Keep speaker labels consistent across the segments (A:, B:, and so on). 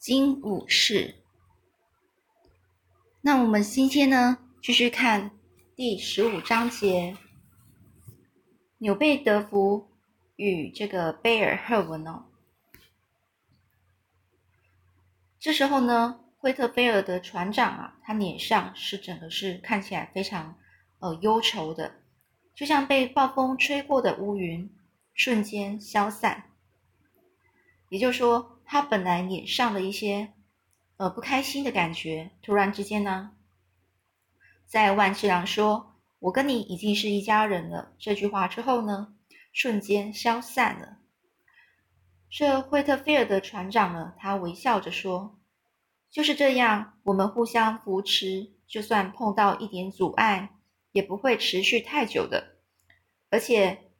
A: 金武士。那我们今天呢，继续看第十五章节，纽贝德福与这个贝尔赫文哦。这时候呢，惠特菲尔的船长啊，他脸上是整个是看起来非常呃忧愁的，就像被暴风吹过的乌云，瞬间消散。也就是说，他本来脸上的一些，呃，不开心的感觉，突然之间呢，在万次郎说“我跟你已经是一家人了”这句话之后呢，瞬间消散了。这惠特菲尔的船长呢，他微笑着说：“就是这样，我们互相扶持，就算碰到一点阻碍，也不会持续太久的。而且，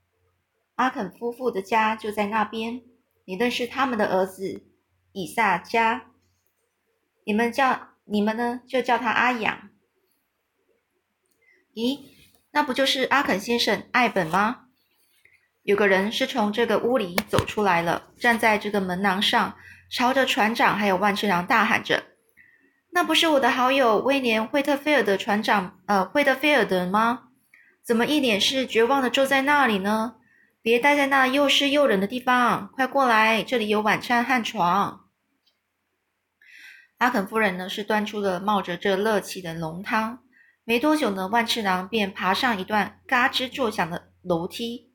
A: 阿肯夫妇的家就在那边。”你认识他们的儿子以萨加？你们叫你们呢，就叫他阿养。咦，那不就是阿肯先生艾本吗？有个人是从这个屋里走出来了，站在这个门廊上，朝着船长还有万次郎大喊着：“那不是我的好友威廉·惠特菲尔德船长，呃，惠特菲尔德吗？怎么一脸是绝望的坐在那里呢？”别待在那又湿又冷的地方，快过来，这里有晚餐和床。阿肯夫人呢是端出了冒着这热气的浓汤。没多久呢，万次郎便爬上一段嘎吱作响的楼梯，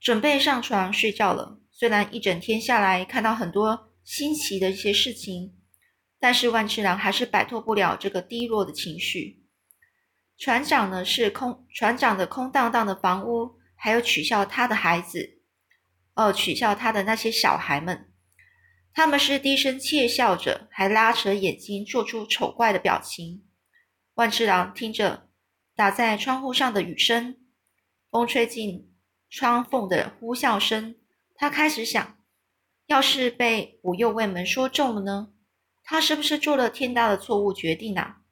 A: 准备上床睡觉了。虽然一整天下来看到很多新奇的一些事情，但是万次郎还是摆脱不了这个低落的情绪。船长呢是空，船长的空荡荡的房屋。还有取笑他的孩子，哦，取笑他的那些小孩们，他们是低声窃笑着，还拉扯眼睛，做出丑怪的表情。万次郎听着打在窗户上的雨声，风吹进窗缝的呼啸声，他开始想：要是被五右卫门说中了呢？他是不是做了天大的错误决定啊？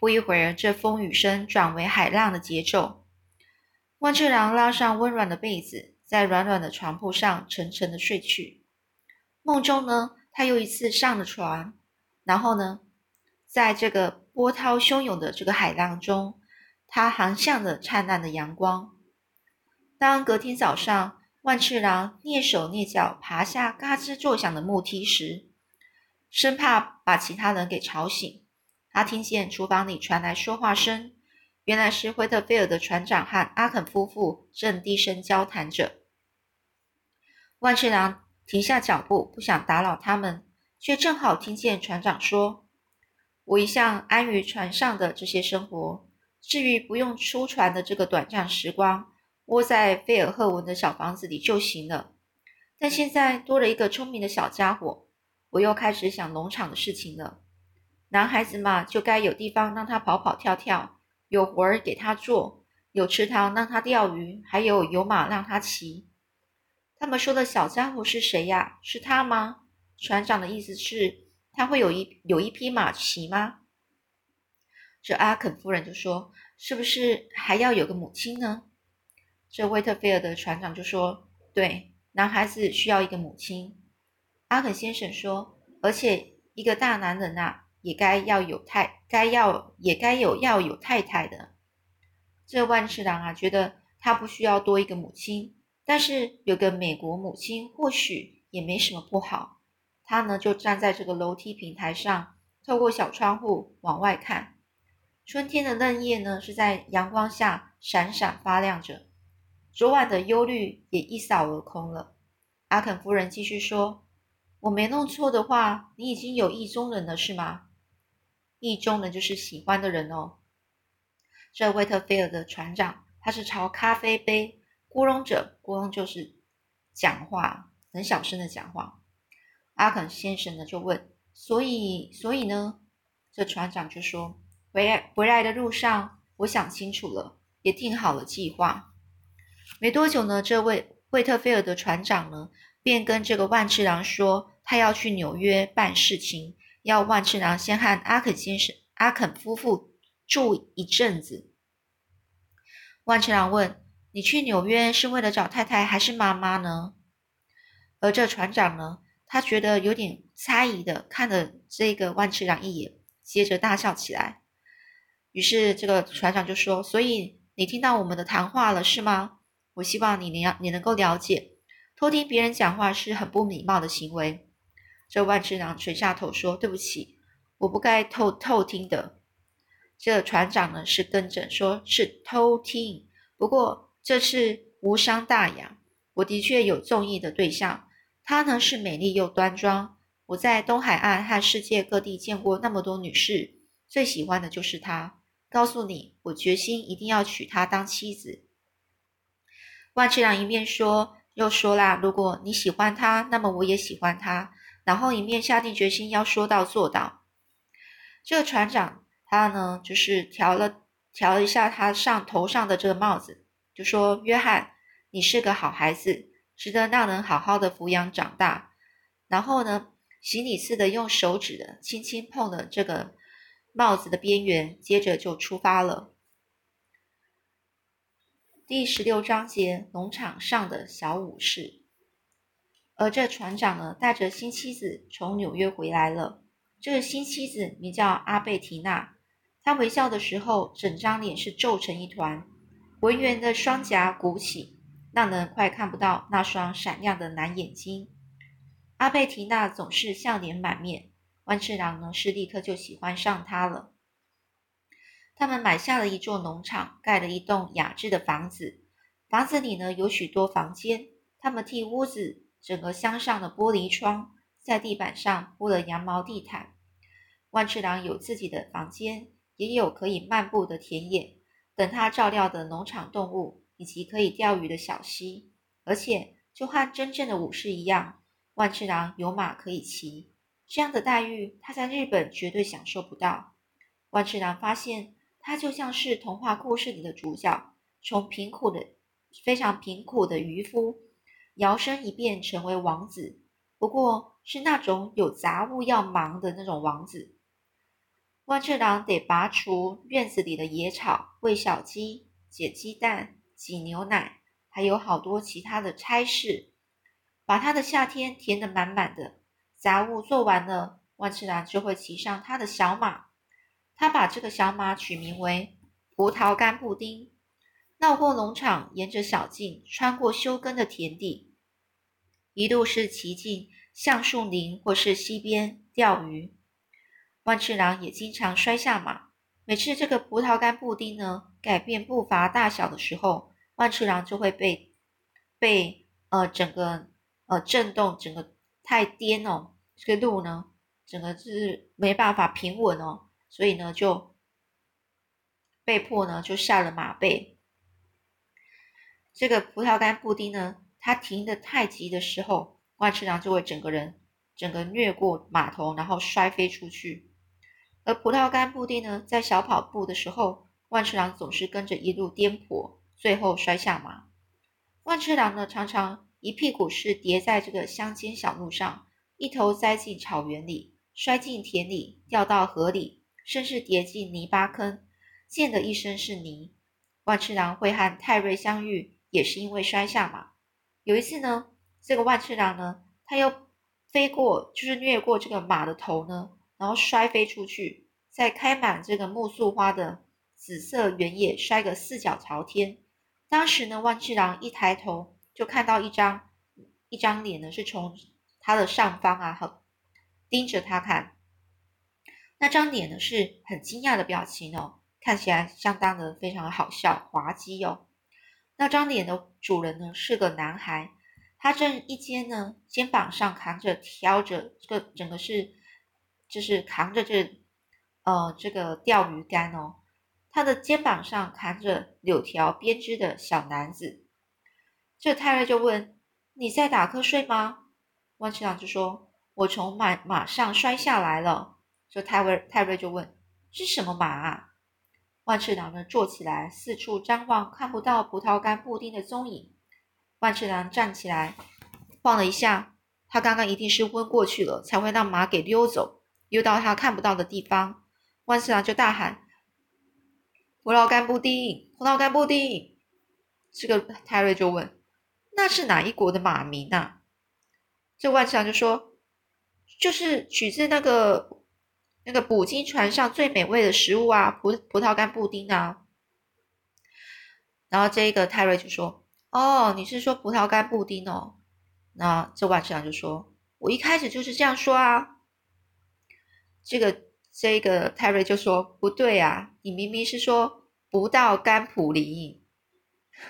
A: 不一会儿，这风雨声转为海浪的节奏。万次郎拉上温软的被子，在软软的床铺上沉沉的睡去。梦中呢，他又一次上了船，然后呢，在这个波涛汹涌的这个海浪中，他航向着灿烂的阳光。当隔天早上，万次郎蹑手蹑脚爬下嘎吱作响的木梯时，生怕把其他人给吵醒，他听见厨房里传来说话声。原来是惠特菲尔的船长和阿肯夫妇正低声交谈着。万次郎停下脚步，不想打扰他们，却正好听见船长说：“我一向安于船上的这些生活，至于不用出船的这个短暂时光，窝在费尔赫文的小房子里就行了。但现在多了一个聪明的小家伙，我又开始想农场的事情了。男孩子嘛，就该有地方让他跑跑跳跳。”有活儿给他做，有池塘让他钓鱼，还有有马让他骑。他们说的小家伙是谁呀？是他吗？船长的意思是，他会有一有一匹马骑吗？这阿肯夫人就说：“是不是还要有个母亲呢？”这威特菲尔的船长就说：“对，男孩子需要一个母亲。”阿肯先生说：“而且一个大男人啊。”也该要有太，该要也该有要有太太的。这万次郎啊，觉得他不需要多一个母亲，但是有个美国母亲或许也没什么不好。他呢，就站在这个楼梯平台上，透过小窗户往外看。春天的嫩叶呢，是在阳光下闪闪发亮着。昨晚的忧虑也一扫而空了。阿肯夫人继续说：“我没弄错的话，你已经有意中人了，是吗？”意中呢就是喜欢的人哦。这惠特菲尔的船长，他是朝咖啡杯咕哝着，咕哝就是讲话，很小声的讲话。阿肯先生呢就问：“所以，所以呢？”这船长就说：“回来回来的路上，我想清楚了，也定好了计划。没多久呢，这位惠特菲尔的船长呢，便跟这个万次郎说，他要去纽约办事情。”要万次郎先和阿肯先生、阿肯夫妇住一阵子。万次郎问：“你去纽约是为了找太太还是妈妈呢？”而这船长呢，他觉得有点猜疑的看了这个万次郎一眼，接着大笑起来。于是这个船长就说：“所以你听到我们的谈话了是吗？我希望你能你能够了解，偷听别人讲话是很不礼貌的行为。”这万次郎垂下头说：“对不起，我不该偷偷听的。”这船长呢是更正说：“是偷听，不过这次无伤大雅。我的确有中意的对象。”她呢是美丽又端庄，我在东海岸和世界各地见过那么多女士，最喜欢的就是她。告诉你，我决心一定要娶她当妻子。万次郎一面说，又说啦：“如果你喜欢她，那么我也喜欢她。”然后一面下定决心要说到做到。这个船长他呢，就是调了调了一下他上头上的这个帽子，就说：“约翰，你是个好孩子。”值得让人好好的抚养长大，然后呢，行礼似的用手指的轻轻碰了这个帽子的边缘，接着就出发了。第十六章节：农场上的小武士。而这船长呢，带着新妻子从纽约回来了。这个新妻子名叫阿贝提娜，她微笑的时候，整张脸是皱成一团，浑圆的双颊鼓起。让人快看不到那双闪亮的蓝眼睛。阿贝提娜总是笑脸满面，万次郎呢是立刻就喜欢上她了。他们买下了一座农场，盖了一栋雅致的房子。房子里呢有许多房间，他们替屋子整个镶上了玻璃窗，在地板上铺了羊毛地毯。万次郎有自己的房间，也有可以漫步的田野，等他照料的农场动物。以及可以钓鱼的小溪，而且就和真正的武士一样，万次郎有马可以骑。这样的待遇，他在日本绝对享受不到。万次郎发现，他就像是童话故事里的主角，从贫苦的、非常贫苦的渔夫，摇身一变成为王子，不过是那种有杂物要忙的那种王子。万次郎得拔除院子里的野草，喂小鸡，解鸡蛋。挤牛奶，还有好多其他的差事，把他的夏天填得满满的。杂物做完了，万次郎就会骑上他的小马。他把这个小马取名为葡萄干布丁，绕过农场，沿着小径，穿过休耕的田地，一路是骑进橡树林或是溪边钓鱼。万次郎也经常摔下马。每次这个葡萄干布丁呢改变步伐大小的时候，万次郎就会被被呃整个呃震动，整个太颠哦，这个路呢整个是没办法平稳哦，所以呢就被迫呢就下了马背。这个葡萄干布丁呢，它停得太急的时候，万次郎就会整个人整个掠过马头，然后摔飞出去。而葡萄干布丁呢，在小跑步的时候，万次郎总是跟着一路颠簸。最后摔下马，万次郎呢常常一屁股是跌在这个乡间小路上，一头栽进草原里，摔进田里，掉到河里，甚至跌进泥巴坑，溅得一身是泥。万次郎会和泰瑞相遇，也是因为摔下马。有一次呢，这个万次郎呢，他又飞过，就是掠过这个马的头呢，然后摔飞出去，在开满这个木素花的紫色原野摔个四脚朝天。当时呢，万次郎一抬头就看到一张一张脸呢，是从他的上方啊，很盯着他看。那张脸呢是很惊讶的表情哦，看起来相当的非常的好笑滑稽哦。那张脸的主人呢是个男孩，他正一肩呢肩膀上扛着挑着这个整个是就是扛着这呃这个钓鱼竿哦。他的肩膀上扛着柳条编织的小篮子，这泰瑞就问：“你在打瞌睡吗？”万次郎就说：“我从马马上摔下来了。”这泰瑞泰瑞就问：“是什么马啊？”万次郎呢坐起来，四处张望，看不到葡萄干布丁的踪影。万次郎站起来，晃了一下，他刚刚一定是昏过去了，才会让马给溜走，溜到他看不到的地方。万次郎就大喊。葡萄干布丁，葡萄干布丁。这个泰瑞就问：“那是哪一国的马名啊？”这万次郎就说：“就是取自那个那个捕鲸船上最美味的食物啊，葡葡萄干布丁啊。然后这个泰瑞就说：“哦，你是说葡萄干布丁哦？”那这万次郎就说：“我一开始就是这样说啊。”这个这个泰瑞就说：“不对啊，你明明是说不到甘普林。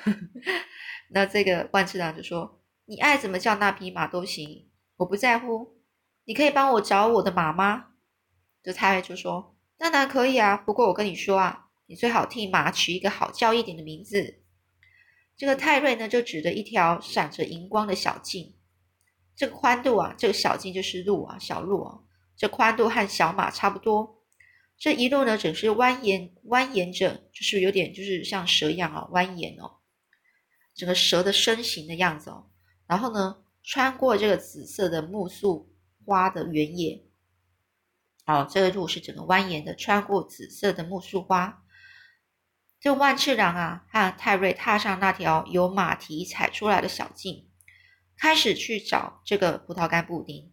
A: ”那这个万次郎就说：“你爱怎么叫那匹马都行，我不在乎。你可以帮我找我的马吗？”这泰瑞就说：“当然可以啊，不过我跟你说啊。”你最好替马取一个好叫一点的名字。这个泰瑞呢，就指着一条闪着荧光的小径。这个宽度啊，这个小径就是路啊，小路啊。这宽度和小马差不多。这一路呢，整是蜿蜒蜿蜒着，就是有点就是像蛇一样啊，蜿蜒哦，整个蛇的身形的样子哦。然后呢，穿过这个紫色的木树花的原野。哦，这个路是整个蜿蜒的，穿过紫色的木树花。这万次郎啊，和泰瑞踏上那条由马蹄踩出来的小径，开始去找这个葡萄干布丁。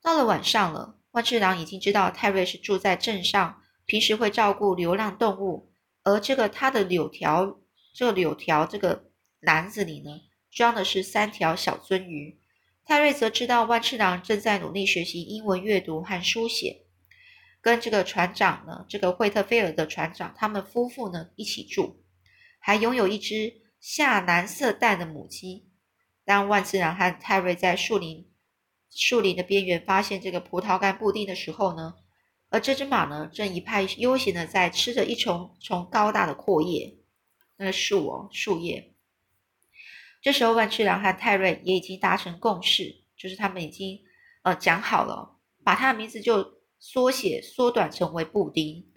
A: 到了晚上了，万次郎已经知道泰瑞是住在镇上，平时会照顾流浪动物。而这个他的柳条，这柳条这个篮子里呢，装的是三条小鳟鱼。泰瑞则知道万次郎正在努力学习英文阅读和书写。跟这个船长呢，这个惠特菲尔的船长，他们夫妇呢一起住，还拥有一只下蓝色蛋的母鸡。当万次郎和泰瑞在树林树林的边缘发现这个葡萄干布丁的时候呢，而这只马呢正一派悠闲的在吃着一丛丛高大的阔叶，那个树哦树叶。这时候万次郎和泰瑞也已经达成共识，就是他们已经呃讲好了，把他的名字就。缩写缩短成为布丁。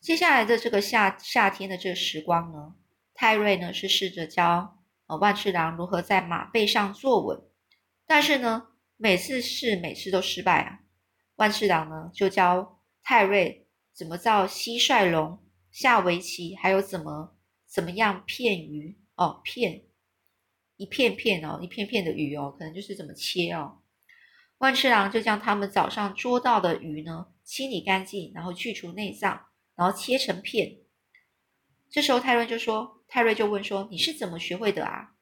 A: 接下来的这个夏夏天的这个时光呢，泰瑞呢是试着教呃万次郎如何在马背上坐稳，但是呢每次试每次都失败啊。万次郎呢就教泰瑞怎么造蟋蟀笼、下围棋，还有怎么怎么样片鱼哦片一片片哦一片片的鱼哦，可能就是怎么切哦。万次郎就将他们早上捉到的鱼呢清理干净，然后去除内脏，然后切成片。这时候泰瑞就说：“泰瑞就问说，你是怎么学会的啊？”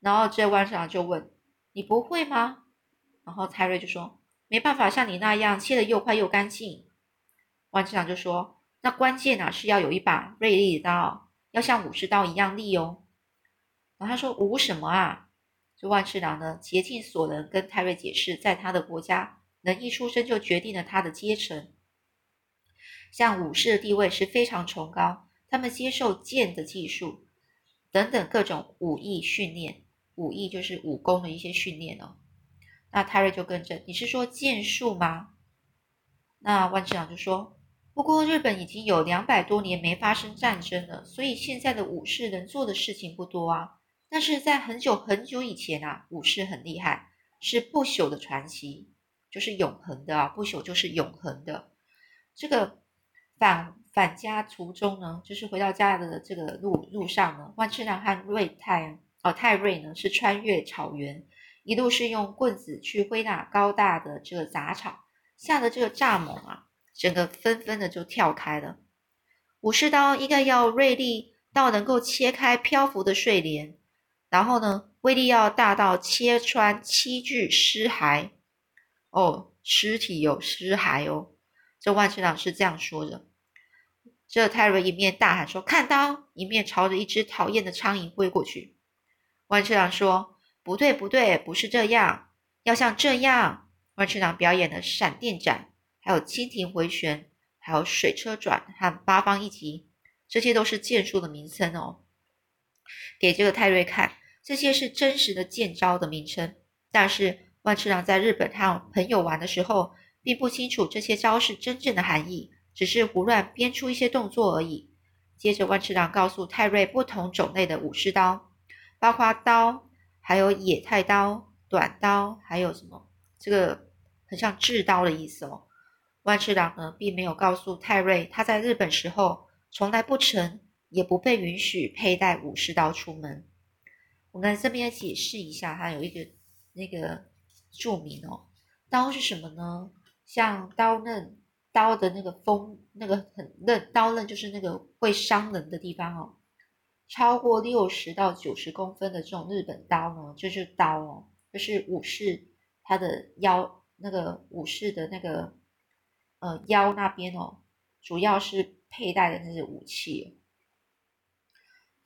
A: 然后这万次郎就问：“你不会吗？”然后泰瑞就说：“没办法像你那样切的又快又干净。”万次郎就说：“那关键呢是要有一把锐利的刀，要像武士刀一样利哦。”然后他说：“武什么啊？”这万次郎呢，竭尽所能跟泰瑞解释，在他的国家，能一出生就决定了他的阶层。像武士的地位是非常崇高，他们接受剑的技术等等各种武艺训练，武艺就是武功的一些训练哦。那泰瑞就跟着，你是说剑术吗？那万次郎就说，不过日本已经有两百多年没发生战争了，所以现在的武士能做的事情不多啊。但是在很久很久以前啊，武士很厉害，是不朽的传奇，就是永恒的啊，不朽就是永恒的。这个返返家途中呢，就是回到家的这个路路上呢，万次郎和瑞泰哦泰瑞呢是穿越草原，一路是用棍子去挥打高大的这个杂草，吓得这个蚱蜢啊，整个纷纷的就跳开了。武士刀应该要锐利到能够切开漂浮的睡莲。然后呢，威力要大到切穿七具尸骸哦，尸体有尸骸哦。这万次郎是这样说的。这泰瑞一面大喊说：“看刀！”一面朝着一只讨厌的苍蝇挥过去。万次郎说：“不对，不对，不是这样，要像这样。”万次郎表演了闪电斩，还有蜻蜓回旋，还有水车转和八方一击，这些都是剑术的名称哦。给这个泰瑞看。这些是真实的剑招的名称，但是万次郎在日本和朋友玩的时候，并不清楚这些招式真正的含义，只是胡乱编出一些动作而已。接着，万次郎告诉泰瑞不同种类的武士刀，包括刀，还有野太刀、短刀，还有什么？这个很像制刀的意思哦。万次郎呢，并没有告诉泰瑞，他在日本时候从来不曾也不被允许佩戴武士刀出门。我们这边解释一下，它有一个那个著名哦。刀是什么呢？像刀刃，刀的那个锋，那个很刃，刀刃就是那个会伤人的地方哦。超过六十到九十公分的这种日本刀呢，就是刀哦，就是武士他的腰那个武士的那个呃腰那边哦，主要是佩戴的那些武器。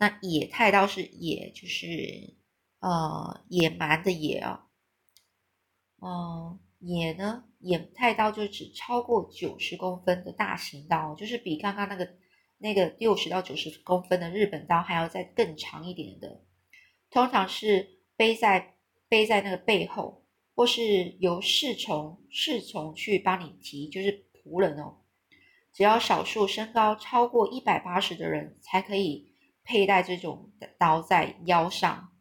A: 那野太刀是野，就是呃野蛮的野啊，嗯，野呢野太刀就是指超过九十公分的大型刀，就是比刚刚那个。那个六十到九十公分的日本刀还要再更长一点的，通常是背在背在那个背后，或是由侍从侍从去帮你提，就是仆人哦。只要少数身高超过一百八十的人才可以佩戴这种刀在腰上。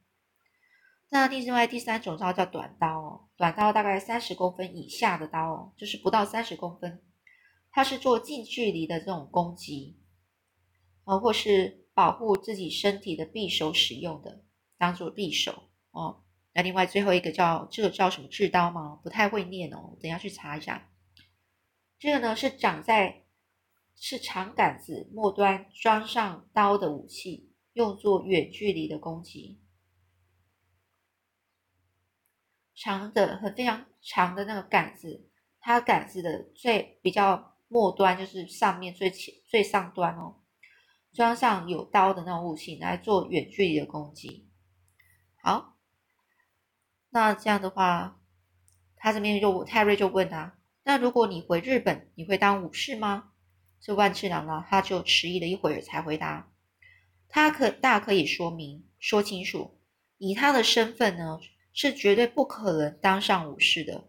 A: 那另外第三种刀叫短刀哦，短刀大概三十公分以下的刀哦，就是不到三十公分，它是做近距离的这种攻击。哦，或是保护自己身体的匕首使用的，当做匕首哦。那另外最后一个叫这个叫什么制刀吗？不太会念哦，等下去查一下。这个呢是长在是长杆子末端装上刀的武器，用作远距离的攻击。长的很非常长的那个杆子，它杆子的最比较末端就是上面最前最上端哦。装上有刀的那种武器来做远距离的攻击。好，那这样的话，他这边就泰瑞就问他：那如果你回日本，你会当武士吗？这万次郎呢，他就迟疑了一会儿才回答：他可大可以说明说清楚，以他的身份呢，是绝对不可能当上武士的。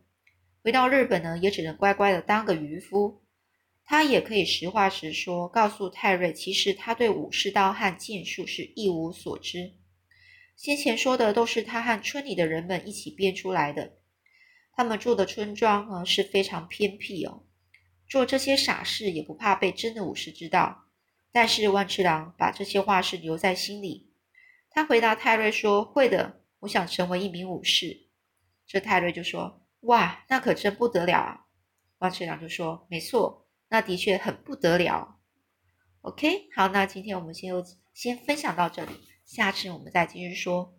A: 回到日本呢，也只能乖乖的当个渔夫。他也可以实话实说，告诉泰瑞，其实他对武士刀和剑术是一无所知。先前说的都是他和村里的人们一起编出来的。他们住的村庄呢是非常偏僻哦，做这些傻事也不怕被真的武士知道。但是万次郎把这些话是留在心里。他回答泰瑞说：“会的，我想成为一名武士。”这泰瑞就说：“哇，那可真不得了啊！”万次郎就说：“没错。”那的确很不得了。OK，好，那今天我们先先分享到这里，下次我们再继续说。